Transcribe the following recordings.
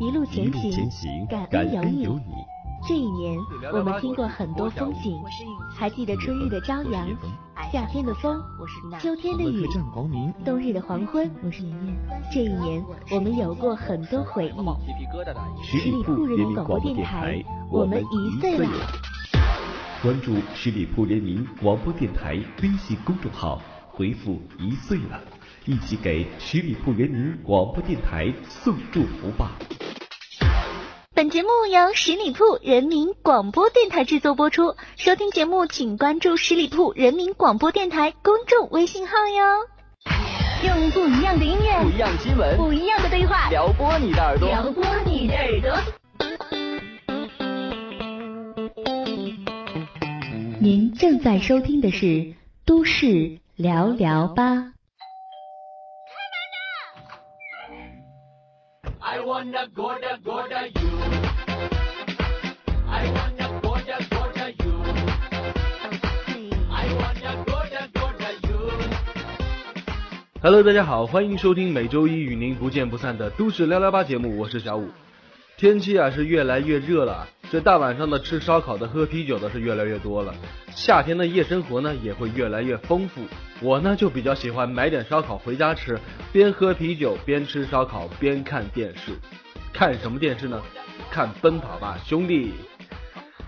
一路前行，感恩有你。这一年，我们听过很多风景，还记得春日的朝阳，夏天的风，秋天的雨，冬日的黄昏。我是妍妍。这一年，我们有过很多回忆。十里铺人民广播电台，我们一岁了。关注十里铺人民广播电台微信公众号，回复一岁了，一起给十里铺人民广播电台送祝福吧。本节目由十里铺人民广播电台制作播出。收听节目，请关注十里铺人民广播电台公众微信号哟。用不一样的音乐，不一样的新闻，不一样的对话，撩拨你的耳朵，撩拨你的耳朵。您正在收听的是《都市聊聊吧》。Hello，大家好，欢迎收听每周一与您不见不散的《都市聊聊吧》节目，我是小五。天气啊是越来越热了，这大晚上的吃烧烤的、喝啤酒的是越来越多了。夏天的夜生活呢也会越来越丰富。我呢就比较喜欢买点烧烤回家吃，边喝啤酒边吃烧烤边看电视。看什么电视呢？看《奔跑吧兄弟》。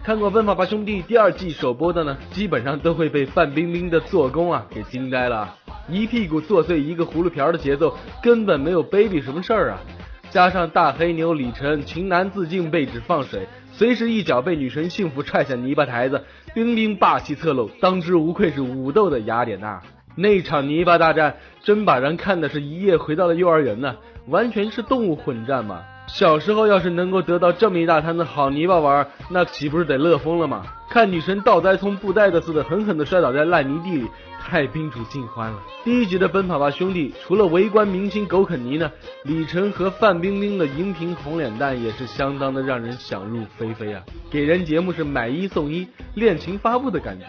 看过《奔跑吧兄弟》第二季首播的呢，基本上都会被范冰冰的做工啊给惊呆了，一屁股坐碎一个葫芦瓢的节奏，根本没有 baby 什么事儿啊。加上大黑牛李晨情难自禁被指放水，随时一脚被女神幸福踹下泥巴台子，冰冰霸气侧漏，当之无愧是武斗的雅典娜。那场泥巴大战真把人看的是一夜回到了幼儿园呢，完全是动物混战嘛。小时候要是能够得到这么一大滩的好泥巴玩，那岂不是得乐疯了吗？看女神倒栽葱布袋子似的狠狠地摔倒在烂泥地里，太宾主尽欢了。第一集的《奔跑吧兄弟》，除了围观明星狗啃泥呢，李晨和范冰冰的荧屏红脸蛋也是相当的让人想入非非啊，给人节目是买一送一、恋情发布的感觉。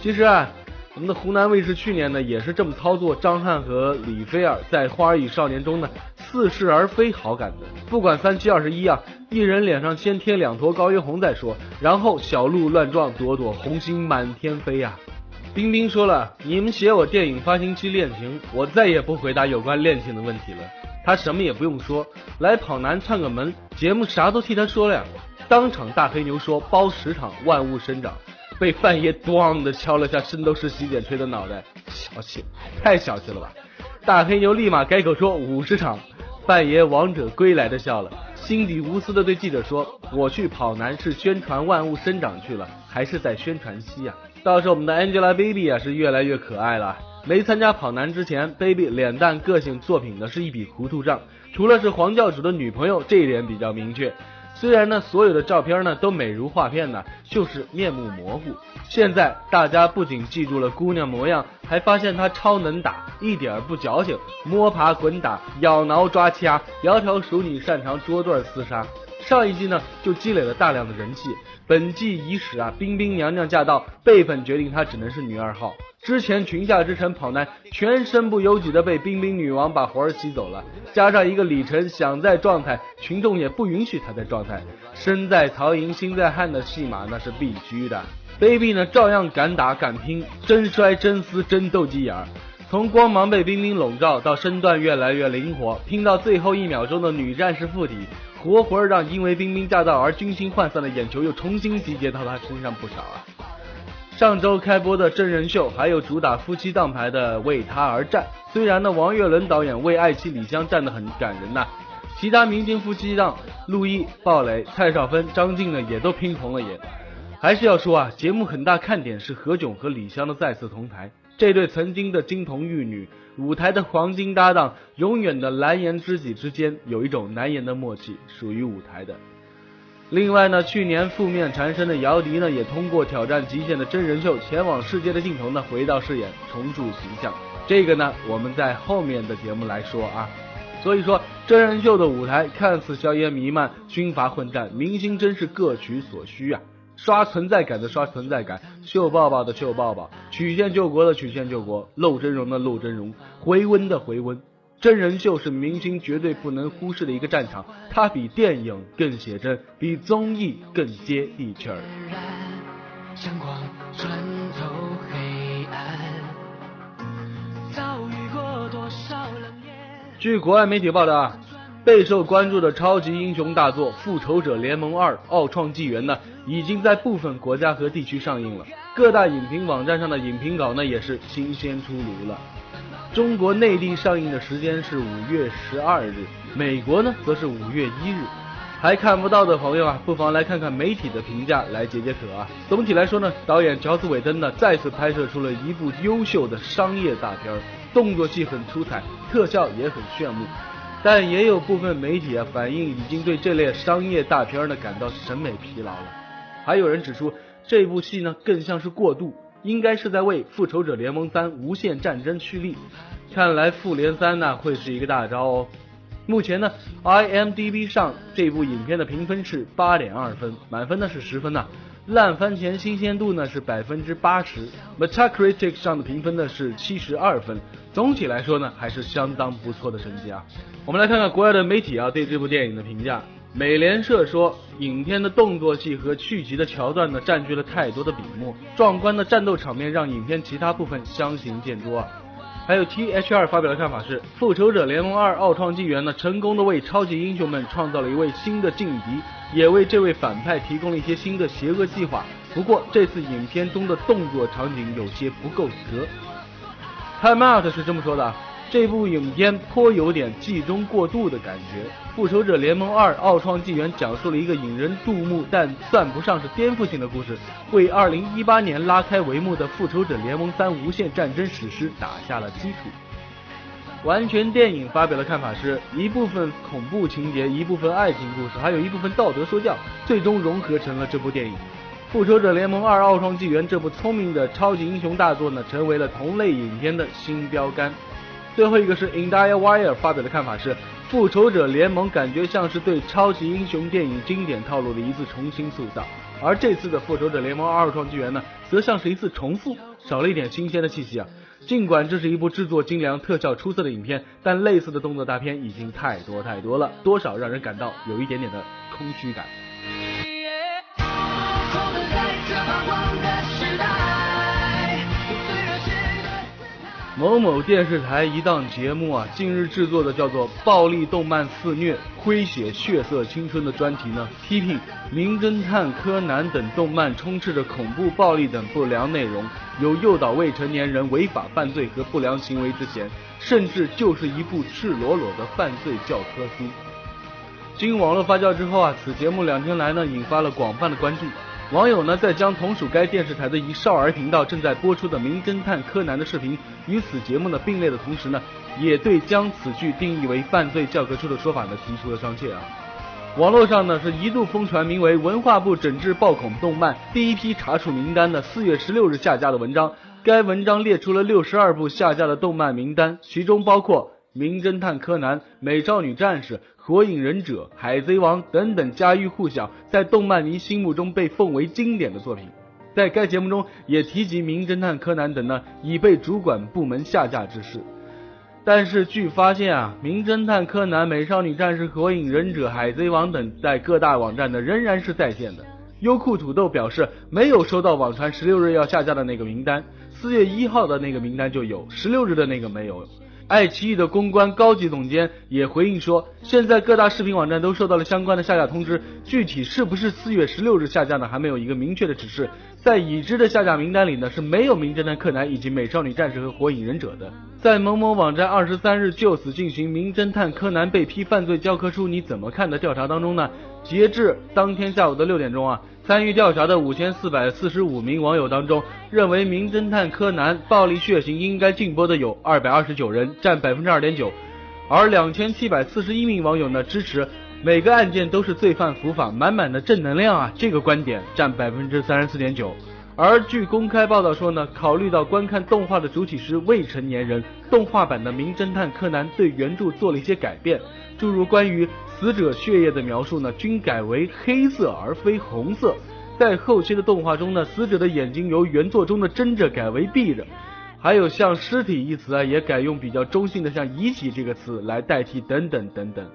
其实啊。我们的湖南卫视去年呢也是这么操作张翰和李菲儿在《花儿与少年》中呢似是而非好感的，不管三七二十一啊，一人脸上先贴两坨高原红再说，然后小鹿乱撞，朵朵红心满天飞呀。冰冰说了，你们写我电影发行期恋情，我再也不回答有关恋情的问题了。他什么也不用说，来跑男串个门，节目啥都替他说了呀。当场大黑牛说包十场，万物生长。被范爷咣的敲了下圣斗士洗剪吹的脑袋，小气，太小气了吧！大黑牛立马改口说五十场。范爷王者归来的笑了，心底无私的对记者说：“我去跑男是宣传万物生长去了，还是在宣传西啊？”倒是我们的 Angelababy 啊是越来越可爱了。没参加跑男之前，Baby 脸蛋、个性、作品呢是一笔糊涂账，除了是黄教主的女朋友，这一点比较明确。虽然呢，所有的照片呢都美如画片呢，就是面目模糊。现在大家不仅记住了姑娘模样，还发现她超能打，一点儿不矫情，摸爬滚打、咬挠抓掐，窈窕淑女擅长捉对厮杀。上一季呢就积累了大量的人气，本季伊始啊，冰冰娘娘驾到，辈分决定她只能是女二号。之前裙下之臣跑男全身不由己的被冰冰女王把活儿吸走了，加上一个李晨想在状态，群众也不允许他在状态，身在曹营心在汉的戏码那是必须的。baby 呢照样敢打敢拼，真摔真撕真斗鸡眼儿，从光芒被冰冰笼罩到身段越来越灵活，拼到最后一秒钟的女战士附体，活活让因为冰冰驾到而军心涣散的眼球又重新集结到他身上不少啊。上周开播的真人秀，还有主打夫妻档牌的《为他而战》，虽然呢王岳伦导演为爱妻李湘站得很感人呐，其他明星夫妻档陆毅、鲍蕾、蔡少芬、张晋呢也都拼红了眼。还是要说啊，节目很大看点是何炅和李湘的再次同台，这对曾经的金童玉女，舞台的黄金搭档，永远的蓝颜知己之间有一种难言的默契，属于舞台的。另外呢，去年负面缠身的姚笛呢，也通过挑战极限的真人秀《前往世界的尽头》呢，回到饰演，重铸形象。这个呢，我们在后面的节目来说啊。所以说，真人秀的舞台看似硝烟弥漫、军阀混战，明星真是各取所需啊。刷存在感的刷存在感，秀抱抱的秀抱抱，曲线救国的曲线救国，露真容的露真容，回温的回温。真人秀是明星绝对不能忽视的一个战场，它比电影更写真，比综艺更接地气儿。据国外媒体报道，备受关注的超级英雄大作《复仇者联盟二：奥创纪元》呢，已经在部分国家和地区上映了。各大影评网站上的影评稿呢，也是新鲜出炉了。中国内地上映的时间是五月十二日，美国呢则是五月一日。还看不到的朋友啊，不妨来看看媒体的评价来解解渴啊。总体来说呢，导演乔斯·韦登呢再次拍摄出了一部优秀的商业大片，动作戏很出彩，特效也很炫目。但也有部分媒体啊反映，已经对这类商业大片呢感到审美疲劳了。还有人指出。这部戏呢，更像是过渡，应该是在为《复仇者联盟三：无限战争》蓄力。看来《复联三》呢会是一个大招哦。目前呢，IMDB 上这部影片的评分是八点二分，满分呢是十分呐。烂番茄新鲜度呢是百分之八十，Metacritic 上的评分呢是七十二分。总体来说呢，还是相当不错的成绩啊。我们来看看国外的媒体啊对这部电影的评价。美联社说，影片的动作戏和续集的桥段呢，占据了太多的笔墨，壮观的战斗场面让影片其他部分相形见绌啊。还有 T H R 发表的看法是，《复仇者联盟二：奥创纪元》呢，成功的为超级英雄们创造了一位新的劲敌，也为这位反派提供了一些新的邪恶计划。不过，这次影片中的动作场景有些不够格。Time Out 是这么说的。这部影片颇有点季中过渡的感觉，《复仇者联盟二：奥创纪元》讲述了一个引人注目但算不上是颠覆性的故事，为2018年拉开帷幕的《复仇者联盟三：无限战争》史诗打下了基础。完全电影发表的看法是一部分恐怖情节，一部分爱情故事，还有一部分道德说教，最终融合成了这部电影《复仇者联盟二：奥创纪元》。这部聪明的超级英雄大作呢，成为了同类影片的新标杆。最后一个是 IndieWire 发表的看法是，复仇者联盟感觉像是对超级英雄电影经典套路的一次重新塑造，而这次的复仇者联盟二创纪元呢，则像是一次重复，少了一点新鲜的气息啊。尽管这是一部制作精良、特效出色的影片，但类似的动作大片已经太多太多了，多少让人感到有一点点的空虚感。某某电视台一档节目啊，近日制作的叫做《暴力动漫肆虐，诙谐血色青春》的专题呢，批评《名侦探柯南》等动漫充斥着恐怖、暴力等不良内容，有诱导未成年人违法犯罪和不良行为之嫌，甚至就是一部赤裸裸的犯罪教科书。经网络发酵之后啊，此节目两天来呢，引发了广泛的关注。网友呢，在将同属该电视台的一少儿频道正在播出的《名侦探柯南》的视频与此节目呢并列的同时呢，也对将此剧定义为犯罪教科书的说法呢提出了商榷啊。网络上呢是一度疯传名为《文化部整治暴恐动漫第一批查处名单》的四月十六日下架的文章，该文章列出了六十二部下架的动漫名单，其中包括。名侦探柯南、美少女战士、火影忍者、海贼王等等家喻户晓，在动漫迷心目中被奉为经典的作品，在该节目中也提及名侦探柯南等呢已被主管部门下架之事。但是据发现啊，名侦探柯南、美少女战士、火影忍者、海贼王等在各大网站呢仍然是在线的。优酷土豆表示没有收到网传十六日要下架的那个名单，四月一号的那个名单就有，十六日的那个没有。爱奇艺的公关高级总监也回应说，现在各大视频网站都收到了相关的下架通知，具体是不是四月十六日下架呢？还没有一个明确的指示。在已知的下架名单里呢，是没有名侦探柯南以及美少女战士和火影忍者的。在某某网站二十三日就此进行名侦探柯南被批犯罪教科书你怎么看的调查当中呢，截至当天下午的六点钟啊。参与调查的五千四百四十五名网友当中，认为《名侦探柯南》暴力血腥应该禁播的有二百二十九人，占百分之二点九；而两千七百四十一名网友呢支持每个案件都是罪犯伏法，满满的正能量啊，这个观点占百分之三十四点九。而据公开报道说呢，考虑到观看动画的主体是未成年人，动画版的《名侦探柯南》对原著做了一些改变，诸如关于。死者血液的描述呢，均改为黑色而非红色。在后期的动画中呢，死者的眼睛由原作中的睁着改为闭着。还有像尸体一词啊，也改用比较中性的像遗体这个词来代替，等等等等。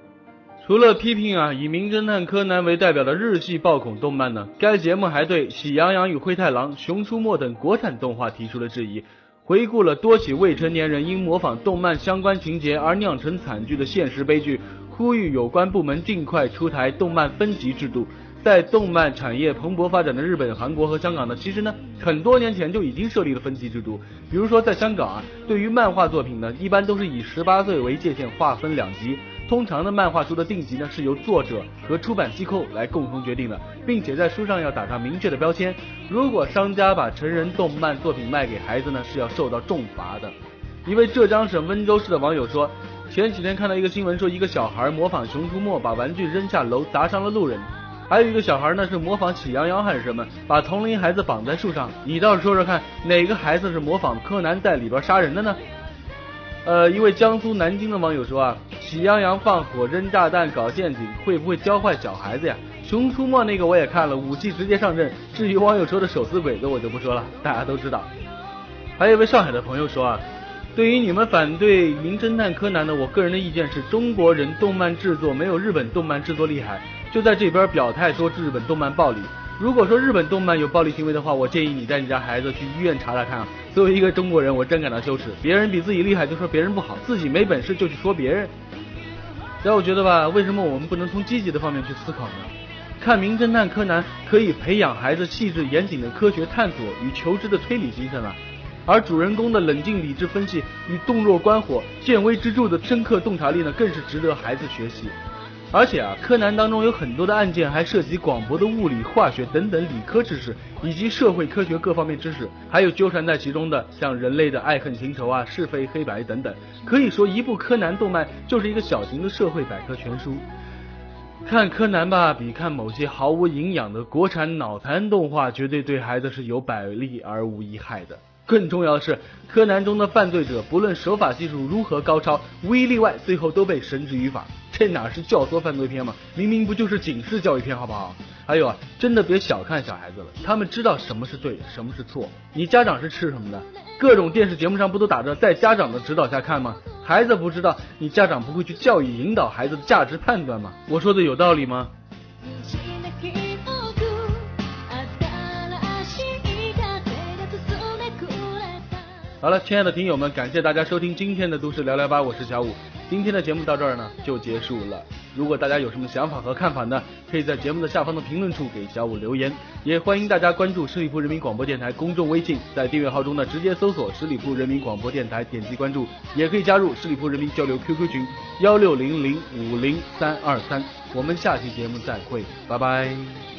除了批评啊以名侦探柯南为代表的日系暴恐动漫呢，该节目还对喜羊羊与灰太狼、熊出没等国产动画提出了质疑，回顾了多起未成年人因模仿动漫相关情节而酿成惨剧的现实悲剧，呼吁有关部门尽快出台动漫分级制度。在动漫产业蓬勃发展的日本、韩国和香港呢，其实呢，很多年前就已经设立了分级制度。比如说在香港啊，对于漫画作品呢，一般都是以十八岁为界限划分两级。通常的漫画书的定级呢，是由作者和出版机构来共同决定的，并且在书上要打上明确的标签。如果商家把成人动漫作品卖给孩子呢，是要受到重罚的。一位浙江省温州市的网友说，前几天看到一个新闻，说一个小孩模仿熊出没，把玩具扔下楼砸伤了路人。还有一个小孩呢，是模仿喜羊羊还是什么，把同龄孩子绑在树上。你倒是说说看，哪个孩子是模仿柯南在里边杀人的呢？呃，一位江苏南京的网友说啊，喜羊羊放火扔炸弹搞陷阱，会不会教坏小孩子呀？熊出没那个我也看了，武器直接上阵。至于网友说的手撕鬼子，我就不说了，大家都知道。还有一位上海的朋友说啊，对于你们反对名侦探柯南的，我个人的意见是中国人动漫制作没有日本动漫制作厉害。就在这边表态说日本动漫暴力。如果说日本动漫有暴力行为的话，我建议你带你家孩子去医院查查看。作为一个中国人，我真感到羞耻。别人比自己厉害就说别人不好，自己没本事就去说别人。然后我觉得吧，为什么我们不能从积极的方面去思考呢？看名侦探柯南可以培养孩子细致严谨的科学探索与求知的推理精神啊，而主人公的冷静理智分析与洞若观火、见微知著的深刻洞察力呢，更是值得孩子学习。而且啊，柯南当中有很多的案件还涉及广博的物理、化学等等理科知识，以及社会科学各方面知识，还有纠缠在其中的像人类的爱恨情仇啊、是非黑白等等。可以说，一部柯南动漫就是一个小型的社会百科全书。看柯南吧，比看某些毫无营养的国产脑残动画，绝对对孩子是有百利而无一害的。更重要的是，柯南中的犯罪者不论手法技术如何高超，无一例外，最后都被绳之于法。这哪是教唆犯罪片嘛？明明不就是警示教育片，好不好？还有啊，真的别小看小孩子了，他们知道什么是对，什么是错。你家长是吃什么的？各种电视节目上不都打着在家长的指导下看吗？孩子不知道，你家长不会去教育引导孩子的价值判断吗？我说的有道理吗？好了，亲爱的听友们，感谢大家收听今天的都市聊聊吧，我是小五。今天的节目到这儿呢就结束了。如果大家有什么想法和看法呢，可以在节目的下方的评论处给小五留言。也欢迎大家关注十里铺人民广播电台公众微信，在订阅号中呢直接搜索十里铺人民广播电台，点击关注，也可以加入十里铺人民交流 QQ 群幺六零零五零三二三。我们下期节目再会，拜拜。